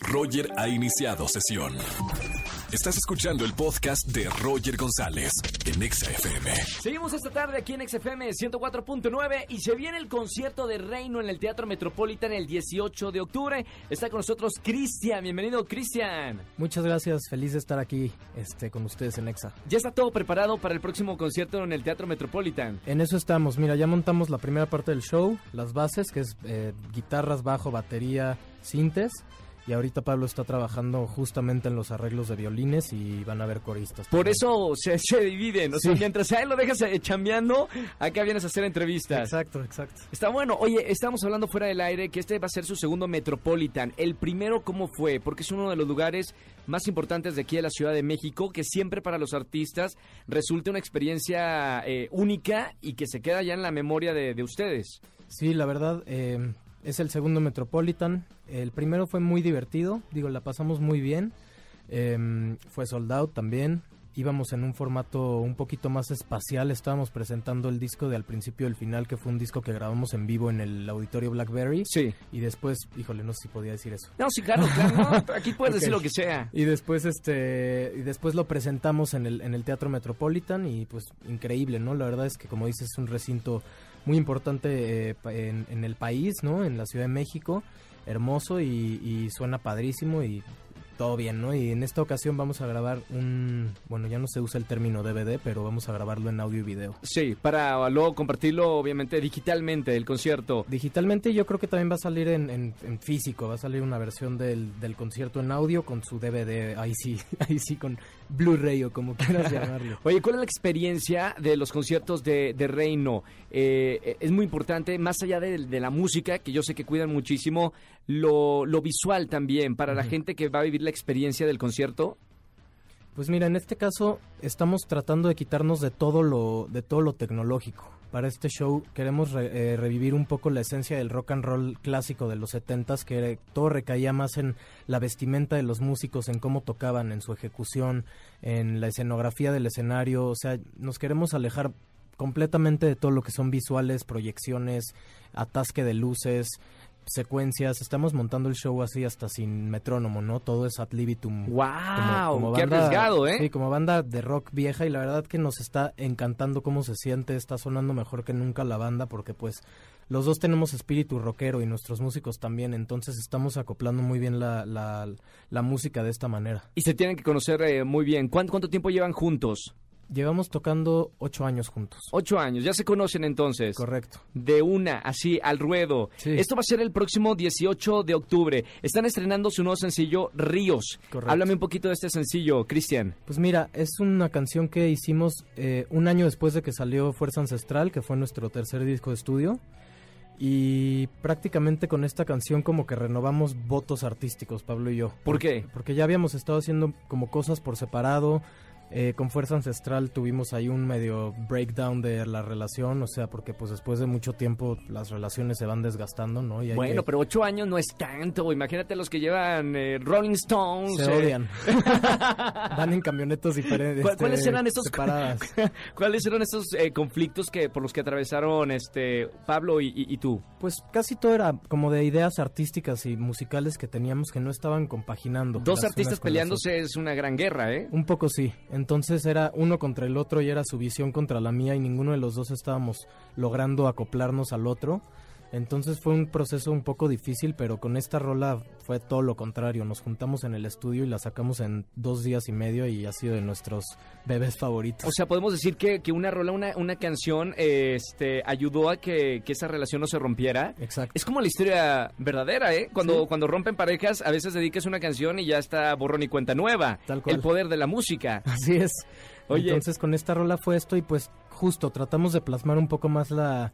Roger ha iniciado sesión. Estás escuchando el podcast de Roger González en Exa FM. Seguimos esta tarde aquí en XFM 104.9 y se viene el concierto de Reino en el Teatro Metropolitan el 18 de octubre. Está con nosotros Cristian. Bienvenido, Cristian. Muchas gracias, feliz de estar aquí este, con ustedes en Exa. Ya está todo preparado para el próximo concierto en el Teatro Metropolitan. En eso estamos, mira, ya montamos la primera parte del show, las bases, que es eh, guitarras, bajo, batería, sintes. Y ahorita Pablo está trabajando justamente en los arreglos de violines y van a haber coristas. Por también. eso se, se dividen. O sea, mientras a él lo dejas eh, chambeando, acá vienes a hacer entrevistas. Exacto, exacto. Está bueno. Oye, estamos hablando fuera del aire que este va a ser su segundo Metropolitan. El primero, ¿cómo fue? Porque es uno de los lugares más importantes de aquí de la Ciudad de México, que siempre para los artistas resulta una experiencia eh, única y que se queda ya en la memoria de, de ustedes. Sí, la verdad, eh, es el segundo Metropolitan. El primero fue muy divertido, digo, la pasamos muy bien. Eh, fue sold out también. Íbamos en un formato un poquito más espacial. Estábamos presentando el disco de Al principio del final, que fue un disco que grabamos en vivo en el auditorio Blackberry. Sí. Y después, híjole, no sé si podía decir eso. No, sí, claro, claro. no, aquí puedes decir lo que sea. Y después este y después lo presentamos en el, en el Teatro Metropolitan y pues increíble, ¿no? La verdad es que como dices es un recinto muy importante eh, en, en el país, ¿no? En la Ciudad de México, hermoso y, y suena padrísimo y todo bien, ¿no? Y en esta ocasión vamos a grabar un, bueno, ya no se usa el término DVD, pero vamos a grabarlo en audio y video. Sí, para luego compartirlo, obviamente, digitalmente, el concierto. Digitalmente yo creo que también va a salir en, en- en físico, va a salir una versión del, del concierto en audio con su DVD, ahí sí, ahí sí, con Blu-ray o como quieras llamarlo. Oye, ¿cuál es la experiencia de los conciertos de, de Reino? Eh, es muy importante, más allá de, de la música, que yo sé que cuidan muchísimo, lo, lo visual también, para la gente que va a vivir la experiencia del concierto. Pues mira, en este caso estamos tratando de quitarnos de todo lo, de todo lo tecnológico. Para este show queremos re- eh, revivir un poco la esencia del rock and roll clásico de los setentas, que era- todo recaía más en la vestimenta de los músicos, en cómo tocaban, en su ejecución, en la escenografía del escenario. O sea, nos queremos alejar completamente de todo lo que son visuales, proyecciones, atasque de luces, secuencias. Estamos montando el show así hasta sin metrónomo, ¿no? Todo es ad libitum. ¡Wow! ¡Qué arriesgado, eh! Sí, como banda de rock vieja y la verdad que nos está encantando cómo se siente, está sonando mejor que nunca la banda porque pues los dos tenemos espíritu rockero y nuestros músicos también, entonces estamos acoplando muy bien la, la, la música de esta manera. Y se tienen que conocer eh, muy bien. ¿Cuánto, ¿Cuánto tiempo llevan juntos? Llevamos tocando ocho años juntos. Ocho años, ya se conocen entonces. Correcto. De una, así, al ruedo. Sí. Esto va a ser el próximo 18 de octubre. Están estrenando su nuevo sencillo, Ríos. Correcto. Háblame un poquito de este sencillo, Cristian. Pues mira, es una canción que hicimos eh, un año después de que salió Fuerza Ancestral, que fue nuestro tercer disco de estudio. Y prácticamente con esta canción como que renovamos votos artísticos, Pablo y yo. ¿Por qué? Porque ya habíamos estado haciendo como cosas por separado. Eh, con Fuerza Ancestral tuvimos ahí un medio breakdown de la relación, o sea, porque pues después de mucho tiempo las relaciones se van desgastando, ¿no? Y hay Bueno, que- pero ocho años no es tanto. Imagínate los que llevan eh, Rolling Stones. se eh, odian. Van en camionetas diferentes. ¿Cuál- ¿Cuáles este, eran estos. ¿Cuáles eran estos eh, conflictos que por los que atravesaron este Pablo y, y- y tú? Pues casi todo era como de ideas artísticas y musicales que teníamos que no estaban compaginando. Dos artistas peleándose es una gran guerra, ¿eh? Un poco sí. Entonces era uno contra el otro y era su visión contra la mía y ninguno de los dos estábamos logrando acoplarnos al otro. Entonces fue un proceso un poco difícil, pero con esta rola fue todo lo contrario. Nos juntamos en el estudio y la sacamos en dos días y medio y ha sido de nuestros bebés favoritos. O sea, podemos decir que, que una rola, una, una canción, eh, este, ayudó a que, que esa relación no se rompiera. Exacto. Es como la historia verdadera, ¿eh? Cuando, Sí. cuando rompen parejas, a veces dedicas una canción y ya está borrón y cuenta nueva. Tal cual. El poder de la música. Así es. Oye. Entonces con esta rola fue esto y pues justo tratamos de plasmar un poco más la,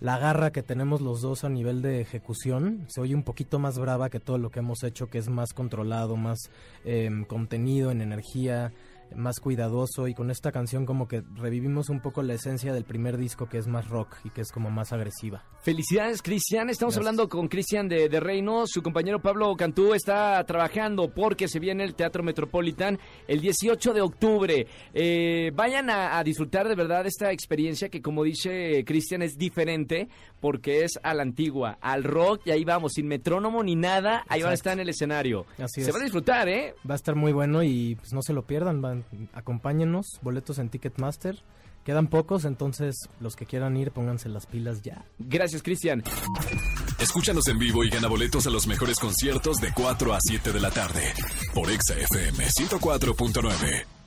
la garra que tenemos los dos a nivel de ejecución. Se oye un poquito más brava que todo lo que hemos hecho, que es más controlado, más em, contenido en energía. Más cuidadoso y con esta canción como que revivimos un poco la esencia del primer disco que es más rock y que es como más agresiva. Felicidades Cristian, estamos hablando con Cristian de, de, Reino, su compañero Pablo Cantú está trabajando porque se viene el Teatro Metropolitan el 18 de octubre. Eh, vayan a, disfrutar de verdad esta experiencia que como dice Cristian es diferente porque es a la antigua, al rock y ahí vamos, sin metrónomo ni nada, ahí va a estar en el escenario. Así se va a disfrutar, ¿eh? Va a estar muy bueno y pues no se lo pierdan, van acompáñenos, boletos en Ticketmaster. Quedan pocos, entonces los que quieran ir, pónganse las pilas ya. Gracias, Cristian. Escúchanos en vivo y gana boletos a los mejores conciertos de 4 a 7 de la tarde por Exa FM 104.9.